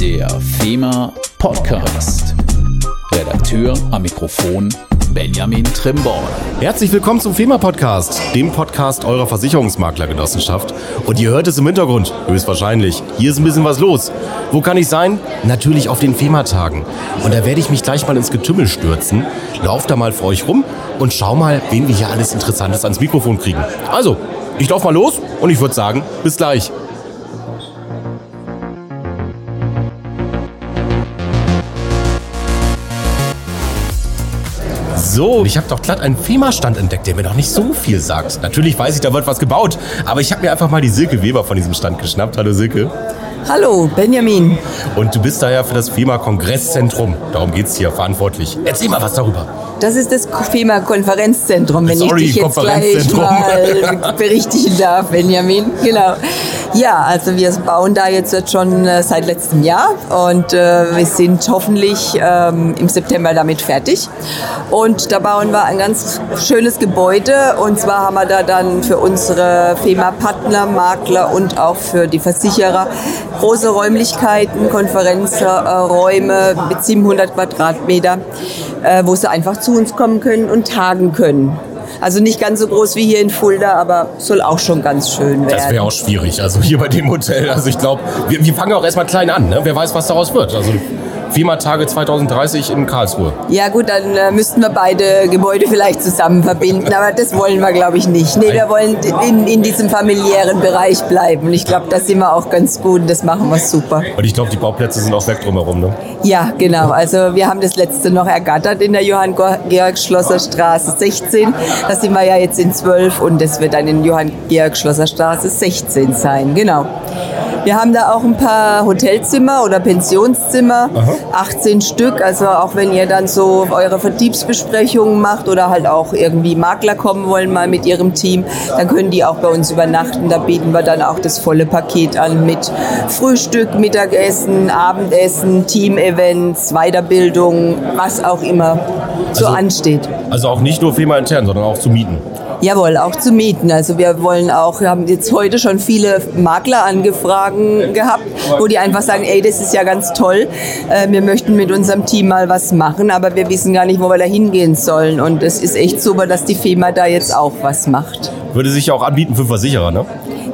Der FEMA Podcast. Redakteur am Mikrofon Benjamin Trimborn. Herzlich willkommen zum FEMA Podcast, dem Podcast eurer Versicherungsmaklergenossenschaft. Und ihr hört es im Hintergrund, höchstwahrscheinlich. Hier ist ein bisschen was los. Wo kann ich sein? Natürlich auf den FEMA-Tagen. Und da werde ich mich gleich mal ins Getümmel stürzen, lauf da mal für euch rum und schau mal, wen wir hier alles Interessantes ans Mikrofon kriegen. Also, ich lauf mal los und ich würde sagen, bis gleich. So, ich habe doch glatt einen FEMA-Stand entdeckt, der mir noch nicht so viel sagt. Natürlich weiß ich, da wird was gebaut, aber ich habe mir einfach mal die Silke Weber von diesem Stand geschnappt. Hallo Silke. Hallo, Benjamin. Und du bist da ja für das FEMA-Kongress-Zentrum, darum geht es hier, verantwortlich. Erzähl mal was darüber. Das ist das FEMA-Konferenzzentrum, wenn Sorry, ich dich jetzt gleich mal berichtigen darf, Benjamin. Genau. Ja, also wir bauen da jetzt schon äh, seit letztem Jahr und äh, wir sind hoffentlich ähm, im September damit fertig. Und da bauen wir ein ganz schönes Gebäude und zwar haben wir da dann für unsere FEMA-Partner, Makler und auch für die Versicherer große Räumlichkeiten, Konferenzräume mit 700 Quadratmeter, äh, wo sie einfach zu uns kommen können und tagen können. Also nicht ganz so groß wie hier in Fulda, aber soll auch schon ganz schön werden. Das wäre auch schwierig, also hier bei dem Hotel. Also ich glaube, wir, wir fangen auch erstmal klein an. Ne? Wer weiß, was daraus wird. Also FEMA-Tage 2030 in Karlsruhe. Ja gut, dann äh, müssten wir beide Gebäude vielleicht zusammen verbinden, aber das wollen wir, glaube ich, nicht. Nee, wir wollen in, in diesem familiären Bereich bleiben. Und ich glaube, da sind wir auch ganz gut und das machen wir super. Und ich glaube, die Bauplätze sind auch weg drumherum, ne? Ja, genau. Also wir haben das letzte noch ergattert in der Johann-Georg-Schlosser-Straße 16. Da sind wir ja jetzt in 12 und das wird dann in Johann-Georg-Schlosser-Straße 16 sein. Genau. Wir haben da auch ein paar Hotelzimmer oder Pensionszimmer, Aha. 18 Stück. Also auch wenn ihr dann so eure Vertriebsbesprechungen macht oder halt auch irgendwie Makler kommen wollen mal mit ihrem Team, dann können die auch bei uns übernachten. Da bieten wir dann auch das volle Paket an mit Frühstück, Mittagessen, Abendessen, Teamevents, Weiterbildung, was auch immer so also, ansteht. Also auch nicht nur FEMA intern, sondern auch zu mieten. Jawohl, auch zu mieten. Also wir wollen auch, wir haben jetzt heute schon viele Makleranfragen gehabt, wo die einfach sagen, ey, das ist ja ganz toll, äh, wir möchten mit unserem Team mal was machen, aber wir wissen gar nicht, wo wir da hingehen sollen. Und es ist echt super, dass die FEMA da jetzt auch was macht. Würde sich auch anbieten für Versicherer, ne?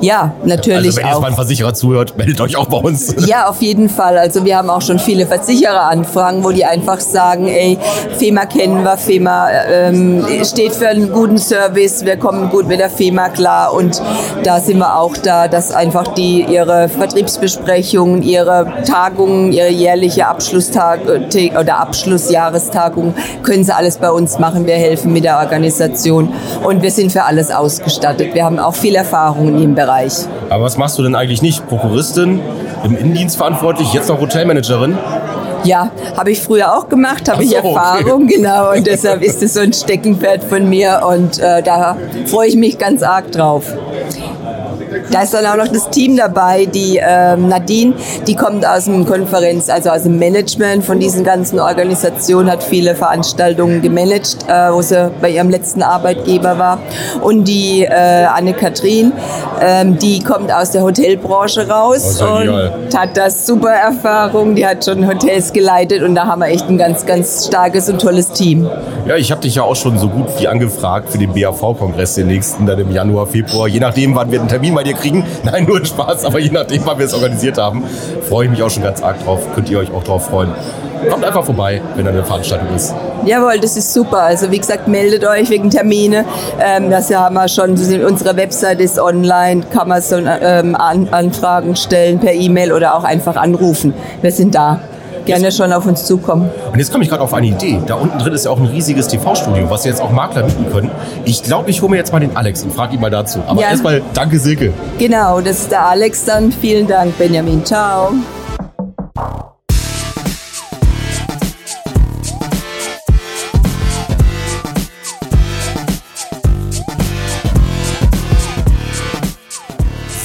Ja, natürlich also wenn jetzt mal ein Versicherer zuhört, meldet euch auch bei uns. Ja, auf jeden Fall. Also wir haben auch schon viele Versichereranfragen, wo die einfach sagen, ey, FEMA kennen wir, FEMA ähm, steht für einen guten Service, wir kommen gut mit der FEMA klar und da sind wir auch da, dass einfach die ihre Vertriebsbesprechungen, ihre Tagungen, ihre jährliche Abschlusstag äh, oder Abschlussjahrestagung können sie alles bei uns machen. Wir helfen mit der Organisation und wir sind für alles ausgestattet. Wir haben auch viel Erfahrung in dem Bereich. Bereich. Aber was machst du denn eigentlich nicht? Prokuristin, im Innendienst verantwortlich, jetzt noch Hotelmanagerin? Ja, habe ich früher auch gemacht, habe so, ich Erfahrung, okay. genau. Und deshalb ist es so ein Steckenpferd von mir und äh, da freue ich mich ganz arg drauf. Da ist dann auch noch das Team dabei, die ähm, Nadine, die kommt aus dem Konferenz, also aus dem Management von diesen ganzen Organisationen, hat viele Veranstaltungen gemanagt, äh, wo sie bei ihrem letzten Arbeitgeber war. Und die äh, Anne-Kathrin, ähm, die kommt aus der Hotelbranche raus oh, und hat das super Erfahrung. Die hat schon Hotels geleitet und da haben wir echt ein ganz, ganz starkes und tolles Team. Ja, ich habe dich ja auch schon so gut wie angefragt für den BAV-Kongress, den nächsten dann im Januar, Februar, je nachdem, wann wir einen Termin bei dir kriegen. Nein, nur Spaß, aber je nachdem, wann wir es organisiert haben, freue ich mich auch schon ganz arg drauf. Könnt ihr euch auch drauf freuen. Kommt einfach vorbei, wenn eine Veranstaltung ist. Jawohl, das ist super. Also wie gesagt, meldet euch wegen Termine. Ähm, das haben wir schon. Unsere Website ist online, kann man so ähm, Anfragen stellen per E-Mail oder auch einfach anrufen. Wir sind da gerne schon auf uns zukommen. Und jetzt komme ich gerade auf eine Idee. Da unten drin ist ja auch ein riesiges TV-Studio, was jetzt auch Makler mieten können. Ich glaube, ich hole mir jetzt mal den Alex und frage ihn mal dazu. Aber ja. erstmal danke, Silke. Genau, das ist der Alex dann. Vielen Dank, Benjamin. Ciao.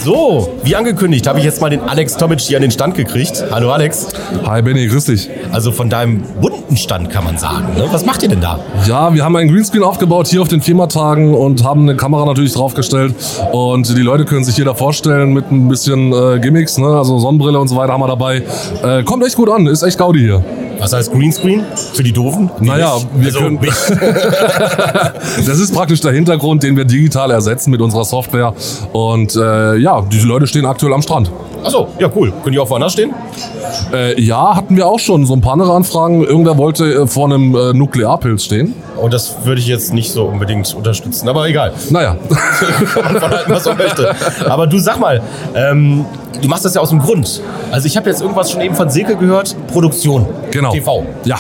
So, wie angekündigt, habe ich jetzt mal den Alex Tomic hier an den Stand gekriegt. Hallo Alex. Hi Benny, grüß dich. Also von deinem bunten Stand kann man sagen. Ne? Was macht ihr denn da? Ja, wir haben einen Greenscreen aufgebaut hier auf den FEMA-Tagen und haben eine Kamera natürlich draufgestellt. Und die Leute können sich hier da vorstellen mit ein bisschen äh, Gimmicks, ne? also Sonnenbrille und so weiter haben wir dabei. Äh, kommt echt gut an, ist echt Gaudi hier. Was heißt Greenscreen? Für die Doofen? Naja, wir also, können. das ist praktisch der Hintergrund, den wir digital ersetzen mit unserer Software. Und äh, ja, diese Leute stehen aktuell am Strand. Achso, ja cool. Können die auch woanders stehen? Äh, ja, hatten wir auch schon so ein paar andere Anfragen. Irgendwer wollte äh, vor einem äh, Nuklearpilz stehen. Und das würde ich jetzt nicht so unbedingt unterstützen, aber egal. Naja. Kann man verhalten, was man möchte. Aber du sag mal, ähm, du machst das ja aus dem Grund. Also ich habe jetzt irgendwas schon eben von Silke gehört, Produktion. Genau. TV. Ja,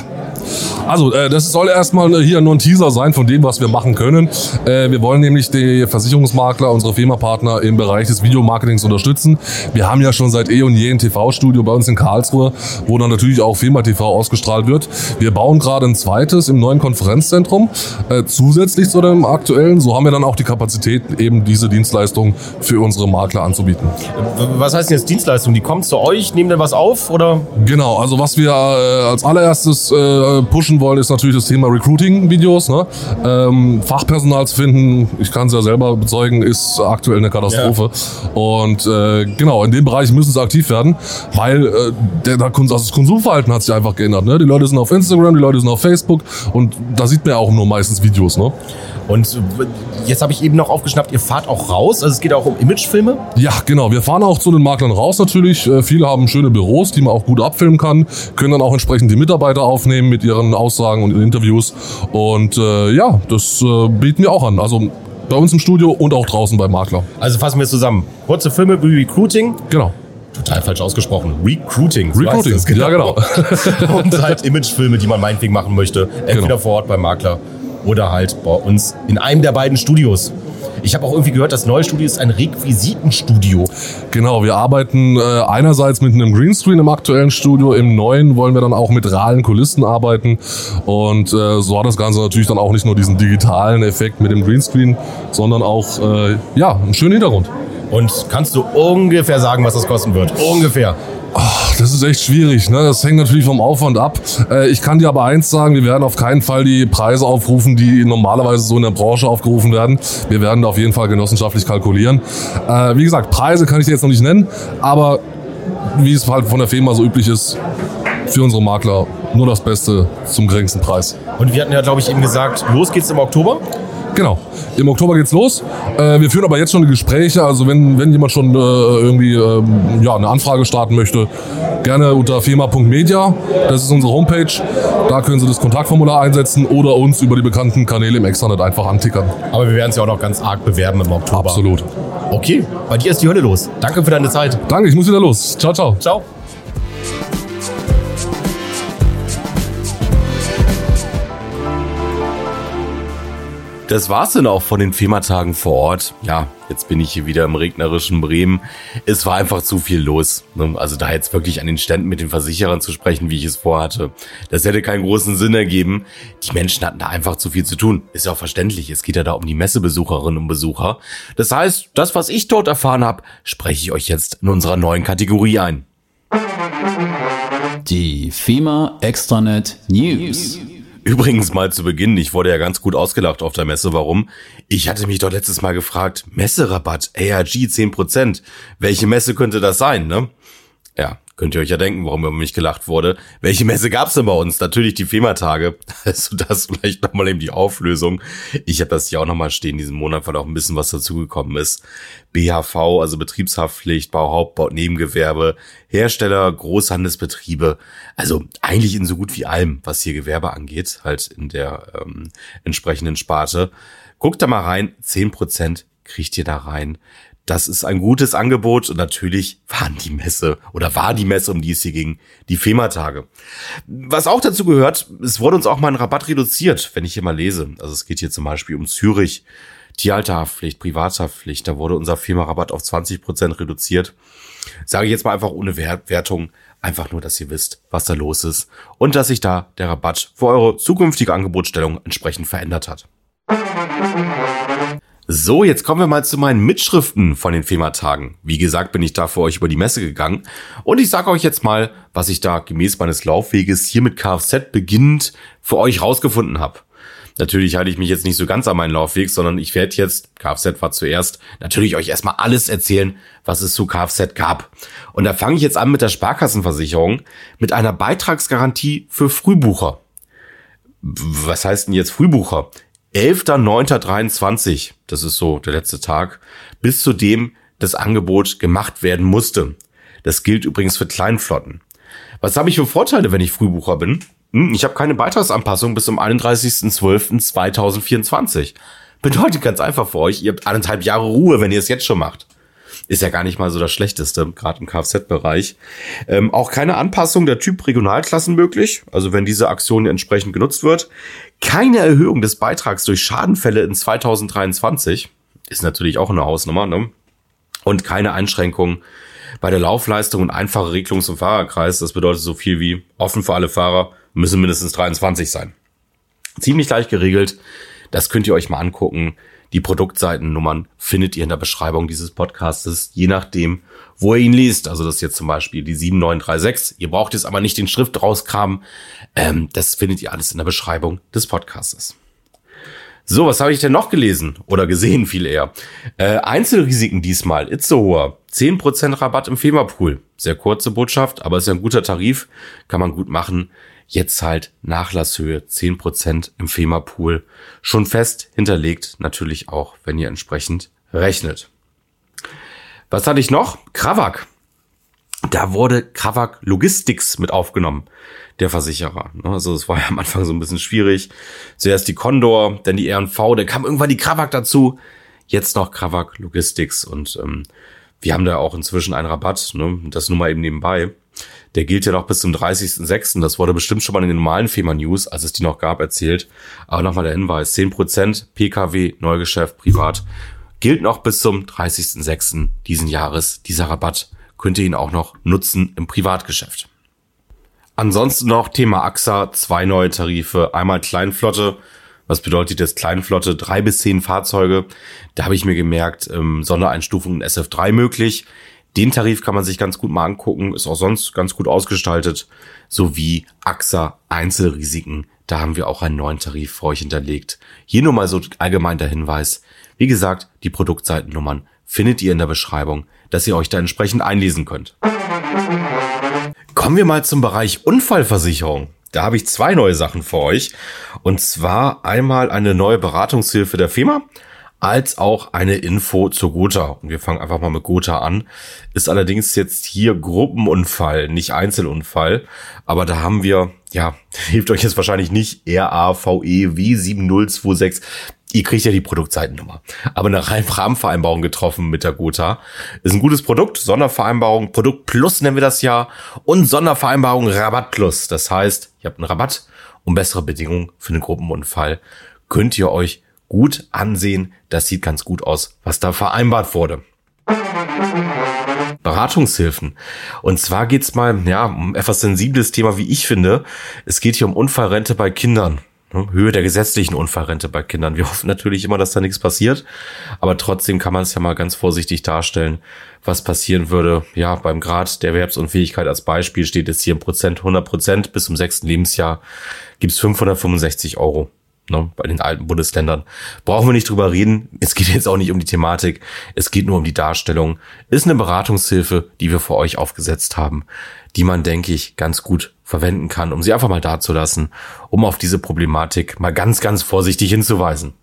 also, äh, das soll erstmal hier nur ein Teaser sein von dem, was wir machen können. Äh, wir wollen nämlich die Versicherungsmakler, unsere Firmapartner im Bereich des Videomarketings unterstützen. Wir haben ja schon seit eh und je ein TV-Studio bei uns in Karlsruhe, wo dann natürlich auch Firma TV ausgestrahlt wird. Wir bauen gerade ein zweites im neuen Konferenzzentrum, äh, zusätzlich zu dem aktuellen. So haben wir dann auch die Kapazität, eben diese Dienstleistung für unsere Makler anzubieten. Was heißt denn jetzt Dienstleistung? Die kommen zu euch, nehmen dann was auf oder? Genau, also was wir äh, als allererstes äh, pushen wollen, ist natürlich das Thema Recruiting-Videos. Ne? Ähm, Fachpersonal zu finden, ich kann es ja selber bezeugen, ist aktuell eine Katastrophe. Ja. Und äh, genau, in dem Bereich müssen sie aktiv werden, weil äh, der, der, das Konsumverhalten hat sich einfach geändert. Ne? Die Leute sind auf Instagram, die Leute sind auf Facebook und da sieht man ja auch nur meistens Videos. Ne? Und jetzt habe ich eben noch aufgeschnappt, ihr fahrt auch raus. Also es geht auch um Imagefilme? Ja, genau. Wir fahren auch zu den Maklern raus natürlich. Äh, viele haben schöne Büros, die man auch gut abfilmen kann, können dann auch entsprechend die Mitarbeiter aufnehmen mit ihren Aussagen und Interviews. Und äh, ja, das äh, bieten wir auch an. Also bei uns im Studio und auch draußen beim Makler. Also fassen wir zusammen. Kurze Filme wie Recruiting. Genau total falsch ausgesprochen. Recruiting. Recruiting, genau. ja genau. und halt Imagefilme, die man meinetwegen machen möchte. Entweder genau. vor Ort beim Makler oder halt bei uns in einem der beiden Studios. Ich habe auch irgendwie gehört, das neue Studio ist ein Requisitenstudio. Genau, wir arbeiten äh, einerseits mit einem Greenscreen im aktuellen Studio, im neuen wollen wir dann auch mit realen Kulissen arbeiten und äh, so hat das Ganze natürlich dann auch nicht nur diesen digitalen Effekt mit dem Greenscreen, sondern auch äh, ja einen schönen Hintergrund. Und kannst du ungefähr sagen, was das kosten wird? Ungefähr. Ach, das ist echt schwierig. Ne? Das hängt natürlich vom Aufwand ab. Äh, ich kann dir aber eins sagen, wir werden auf keinen Fall die Preise aufrufen, die normalerweise so in der Branche aufgerufen werden. Wir werden auf jeden Fall genossenschaftlich kalkulieren. Äh, wie gesagt, Preise kann ich dir jetzt noch nicht nennen, aber wie es halt von der Firma so üblich ist, für unsere Makler nur das Beste zum geringsten Preis. Und wir hatten ja, glaube ich, eben gesagt, los geht's im Oktober. Genau. Im Oktober geht's los. Äh, wir führen aber jetzt schon die Gespräche. Also wenn, wenn jemand schon äh, irgendwie äh, ja, eine Anfrage starten möchte, gerne unter firma.media. Das ist unsere Homepage. Da können Sie das Kontaktformular einsetzen oder uns über die bekannten Kanäle im Extranet einfach antickern. Aber wir werden es ja auch noch ganz arg bewerben im Oktober. Absolut. Okay, bei dir ist die Hölle los. Danke für deine Zeit. Danke, ich muss wieder los. Ciao, ciao. Ciao. Das war's dann auch von den FEMA-Tagen vor Ort. Ja, jetzt bin ich hier wieder im regnerischen Bremen. Es war einfach zu viel los. Ne? Also da jetzt wirklich an den Ständen mit den Versicherern zu sprechen, wie ich es vorhatte, das hätte keinen großen Sinn ergeben. Die Menschen hatten da einfach zu viel zu tun. Ist ja auch verständlich. Es geht ja da um die Messebesucherinnen und Besucher. Das heißt, das, was ich dort erfahren habe, spreche ich euch jetzt in unserer neuen Kategorie ein. Die FEMA Extranet News. Übrigens mal zu Beginn, ich wurde ja ganz gut ausgelacht auf der Messe. Warum? Ich hatte mich dort letztes Mal gefragt, Messerabatt, ARG 10%. Welche Messe könnte das sein, ne? Ja, Könnt ihr euch ja denken, warum über mich gelacht wurde. Welche Messe gab's denn bei uns? Natürlich die FEMA-Tage. Also das vielleicht nochmal eben die Auflösung. Ich habe das hier auch nochmal stehen diesen Monat, weil auch ein bisschen was dazugekommen ist. BHV, also Betriebshaftpflicht, Bauhauptbau, Nebengewerbe, Hersteller, Großhandelsbetriebe. Also eigentlich in so gut wie allem, was hier Gewerbe angeht, halt in der ähm, entsprechenden Sparte. Guckt da mal rein, zehn Prozent kriegt ihr da rein. Das ist ein gutes Angebot und natürlich waren die Messe oder war die Messe, um die es hier ging, die FEMA-Tage. Was auch dazu gehört, es wurde uns auch mal ein Rabatt reduziert, wenn ich hier mal lese. Also es geht hier zum Beispiel um Zürich, Tierhalterhaftpflicht, Privathaftpflicht, da wurde unser FEMA-Rabatt auf 20 Prozent reduziert. Sage ich jetzt mal einfach ohne Wertung, einfach nur, dass ihr wisst, was da los ist und dass sich da der Rabatt für eure zukünftige Angebotsstellung entsprechend verändert hat. So, jetzt kommen wir mal zu meinen Mitschriften von den FEMA-Tagen. Wie gesagt, bin ich da für euch über die Messe gegangen. Und ich sage euch jetzt mal, was ich da gemäß meines Laufweges hier mit Kfz beginnend für euch rausgefunden habe. Natürlich halte ich mich jetzt nicht so ganz an meinen Laufweg, sondern ich werde jetzt, Kfz war zuerst, natürlich euch erstmal alles erzählen, was es zu Kfz gab. Und da fange ich jetzt an mit der Sparkassenversicherung, mit einer Beitragsgarantie für Frühbucher. Was heißt denn jetzt Frühbucher? 11.09.23, das ist so der letzte Tag, bis zu dem das Angebot gemacht werden musste. Das gilt übrigens für Kleinflotten. Was habe ich für Vorteile, wenn ich Frühbucher bin? Hm, ich habe keine Beitragsanpassung bis zum 31.12.2024. Bedeutet ganz einfach für euch, ihr habt anderthalb Jahre Ruhe, wenn ihr es jetzt schon macht. Ist ja gar nicht mal so das Schlechteste, gerade im Kfz-Bereich. Ähm, auch keine Anpassung der Typ Regionalklassen möglich, also wenn diese Aktion entsprechend genutzt wird. Keine Erhöhung des Beitrags durch Schadenfälle in 2023. Ist natürlich auch eine Hausnummer, ne? Und keine Einschränkung bei der Laufleistung und einfache Regelung zum Fahrerkreis. Das bedeutet so viel wie offen für alle Fahrer, müssen mindestens 23 sein. Ziemlich leicht geregelt. Das könnt ihr euch mal angucken. Die Produktseitennummern findet ihr in der Beschreibung dieses Podcastes, je nachdem, wo ihr ihn liest. Also das ist jetzt zum Beispiel die 7936. Ihr braucht jetzt aber nicht den Schrift rauskramen. Ähm, das findet ihr alles in der Beschreibung des Podcastes. So, was habe ich denn noch gelesen oder gesehen viel eher? Äh, Einzelrisiken diesmal, Itzehoer, 10% Rabatt im FEMA-Pool. Sehr kurze Botschaft, aber ist ja ein guter Tarif, kann man gut machen. Jetzt halt Nachlasshöhe 10% im FEMA-Pool. Schon fest hinterlegt, natürlich auch, wenn ihr entsprechend rechnet. Was hatte ich noch? Kravak. Da wurde Kravak Logistics mit aufgenommen, der Versicherer. Also es war ja am Anfang so ein bisschen schwierig. Zuerst die Condor, dann die R&V, dann kam irgendwann die Kravak dazu. Jetzt noch Kravak Logistics und ähm, wir haben da auch inzwischen einen Rabatt, ne? das nur mal eben nebenbei. Der gilt ja noch bis zum 30.06. Das wurde bestimmt schon mal in den normalen FEMA News, als es die noch gab, erzählt. Aber nochmal der Hinweis, 10% Pkw, Neugeschäft, privat, gilt noch bis zum 30.06. diesen Jahres. Dieser Rabatt könnt ihr ihn auch noch nutzen im Privatgeschäft. Ansonsten noch Thema AXA, zwei neue Tarife, einmal Kleinflotte, was bedeutet jetzt Kleinflotte? Drei bis zehn Fahrzeuge. Da habe ich mir gemerkt, ähm, Sondereinstufung in SF3 möglich. Den Tarif kann man sich ganz gut mal angucken, ist auch sonst ganz gut ausgestaltet, sowie AXA Einzelrisiken. Da haben wir auch einen neuen Tarif für euch hinterlegt. Hier nur mal so allgemein der Hinweis. Wie gesagt, die Produktseitennummern findet ihr in der Beschreibung, dass ihr euch da entsprechend einlesen könnt. Kommen wir mal zum Bereich Unfallversicherung. Da habe ich zwei neue Sachen für euch. Und zwar einmal eine neue Beratungshilfe der FEMA als auch eine Info zur Gotha. Und wir fangen einfach mal mit Gotha an. Ist allerdings jetzt hier Gruppenunfall, nicht Einzelunfall. Aber da haben wir, ja, hilft euch jetzt wahrscheinlich nicht RAVE W7026. Ihr kriegt ja die Produktseitennummer. Aber eine Rahmenvereinbarung getroffen mit der Gotha. Ist ein gutes Produkt. Sondervereinbarung, Produkt Plus nennen wir das ja. Und Sondervereinbarung Rabatt Plus. Das heißt, ihr habt einen Rabatt und bessere Bedingungen für einen Gruppenunfall. Könnt ihr euch gut ansehen. Das sieht ganz gut aus, was da vereinbart wurde. Beratungshilfen. Und zwar geht's mal, ja, um etwas sensibles Thema, wie ich finde. Es geht hier um Unfallrente bei Kindern. Ne, Höhe der gesetzlichen Unfallrente bei Kindern. Wir hoffen natürlich immer, dass da nichts passiert, aber trotzdem kann man es ja mal ganz vorsichtig darstellen, was passieren würde. Ja, beim Grad der Erwerbsunfähigkeit als Beispiel steht es hier im Prozent 100 Prozent bis zum sechsten Lebensjahr gibt's 565 Euro ne, bei den alten Bundesländern. Brauchen wir nicht drüber reden. Es geht jetzt auch nicht um die Thematik. Es geht nur um die Darstellung. Ist eine Beratungshilfe, die wir für euch aufgesetzt haben, die man, denke ich, ganz gut verwenden kann, um sie einfach mal dazulassen, um auf diese Problematik mal ganz, ganz vorsichtig hinzuweisen.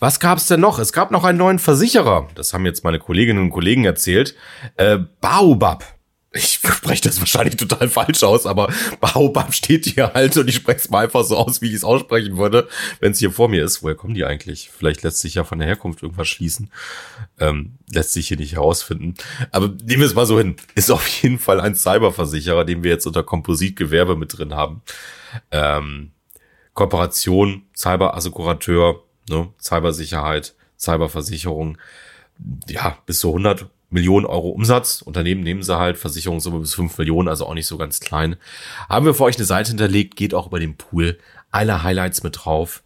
Was gab's denn noch? Es gab noch einen neuen Versicherer. Das haben jetzt meine Kolleginnen und Kollegen erzählt. Äh, Baobab ich spreche das wahrscheinlich total falsch aus, aber Baobab steht hier halt und ich spreche es mal einfach so aus, wie ich es aussprechen würde, wenn es hier vor mir ist. Woher kommen die eigentlich? Vielleicht lässt sich ja von der Herkunft irgendwas schließen. Ähm, lässt sich hier nicht herausfinden. Aber nehmen wir es mal so hin. Ist auf jeden Fall ein Cyberversicherer, den wir jetzt unter Kompositgewerbe mit drin haben. Ähm, Kooperation, Cyberassekurateur, ne, Cybersicherheit, Cyberversicherung. Ja, bis zu 100 Millionen Euro Umsatz. Unternehmen nehmen sie halt, Versicherungssumme bis 5 Millionen, also auch nicht so ganz klein. Haben wir für euch eine Seite hinterlegt, geht auch über den Pool. Alle Highlights mit drauf.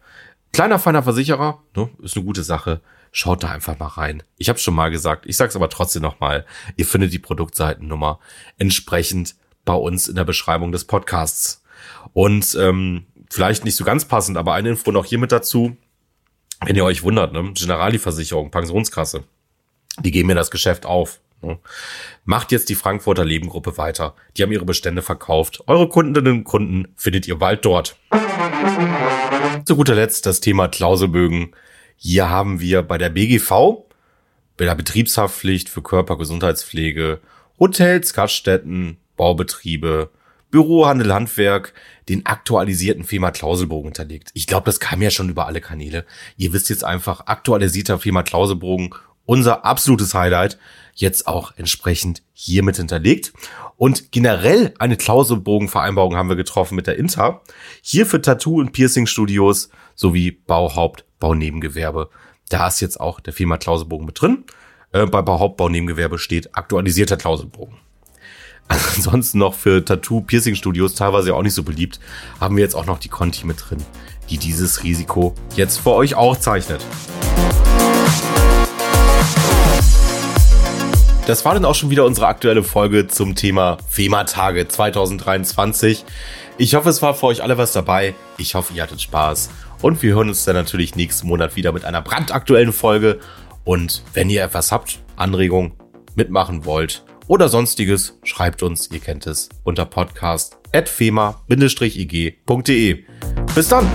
Kleiner, feiner Versicherer, ne, ist eine gute Sache. Schaut da einfach mal rein. Ich habe schon mal gesagt, ich sag's aber trotzdem noch mal. Ihr findet die Produktseitennummer entsprechend bei uns in der Beschreibung des Podcasts. Und ähm, vielleicht nicht so ganz passend, aber eine Info noch hier mit dazu. Wenn ihr euch wundert, ne? Generali-Versicherung, Pensionskasse, die geben mir das Geschäft auf. Ne? Macht jetzt die Frankfurter Lebengruppe weiter. Die haben ihre Bestände verkauft. Eure Kundinnen und Kunden findet ihr bald dort. Zu guter Letzt das Thema Klauselbögen. Hier haben wir bei der BGV, bei der Betriebshaftpflicht für Körpergesundheitspflege, Hotels, Gaststätten, Baubetriebe, Büro, Handel, Handwerk den aktualisierten FEMA-Klauselbogen hinterlegt. Ich glaube, das kam ja schon über alle Kanäle. Ihr wisst jetzt einfach, aktualisierter FEMA-Klauselbogen, unser absolutes Highlight, jetzt auch entsprechend hiermit hinterlegt. Und generell eine Klauselbogenvereinbarung haben wir getroffen mit der Inter. Hier für Tattoo- und Piercing-Studios sowie Bauhaupt, Baunebengewerbe. Da ist jetzt auch der FEMA-Klauselbogen mit drin. Äh, bei Bauhaupt, Baunebengewerbe steht aktualisierter Klauselbogen. Ansonsten noch für Tattoo-Piercing-Studios, teilweise auch nicht so beliebt, haben wir jetzt auch noch die Conti mit drin, die dieses Risiko jetzt für euch auch zeichnet. Das war dann auch schon wieder unsere aktuelle Folge zum Thema FEMA-Tage 2023. Ich hoffe, es war für euch alle was dabei. Ich hoffe, ihr hattet Spaß. Und wir hören uns dann natürlich nächsten Monat wieder mit einer brandaktuellen Folge. Und wenn ihr etwas habt, Anregungen, mitmachen wollt, oder sonstiges, schreibt uns, ihr kennt es, unter podcast.fema-ig.de. Bis dann!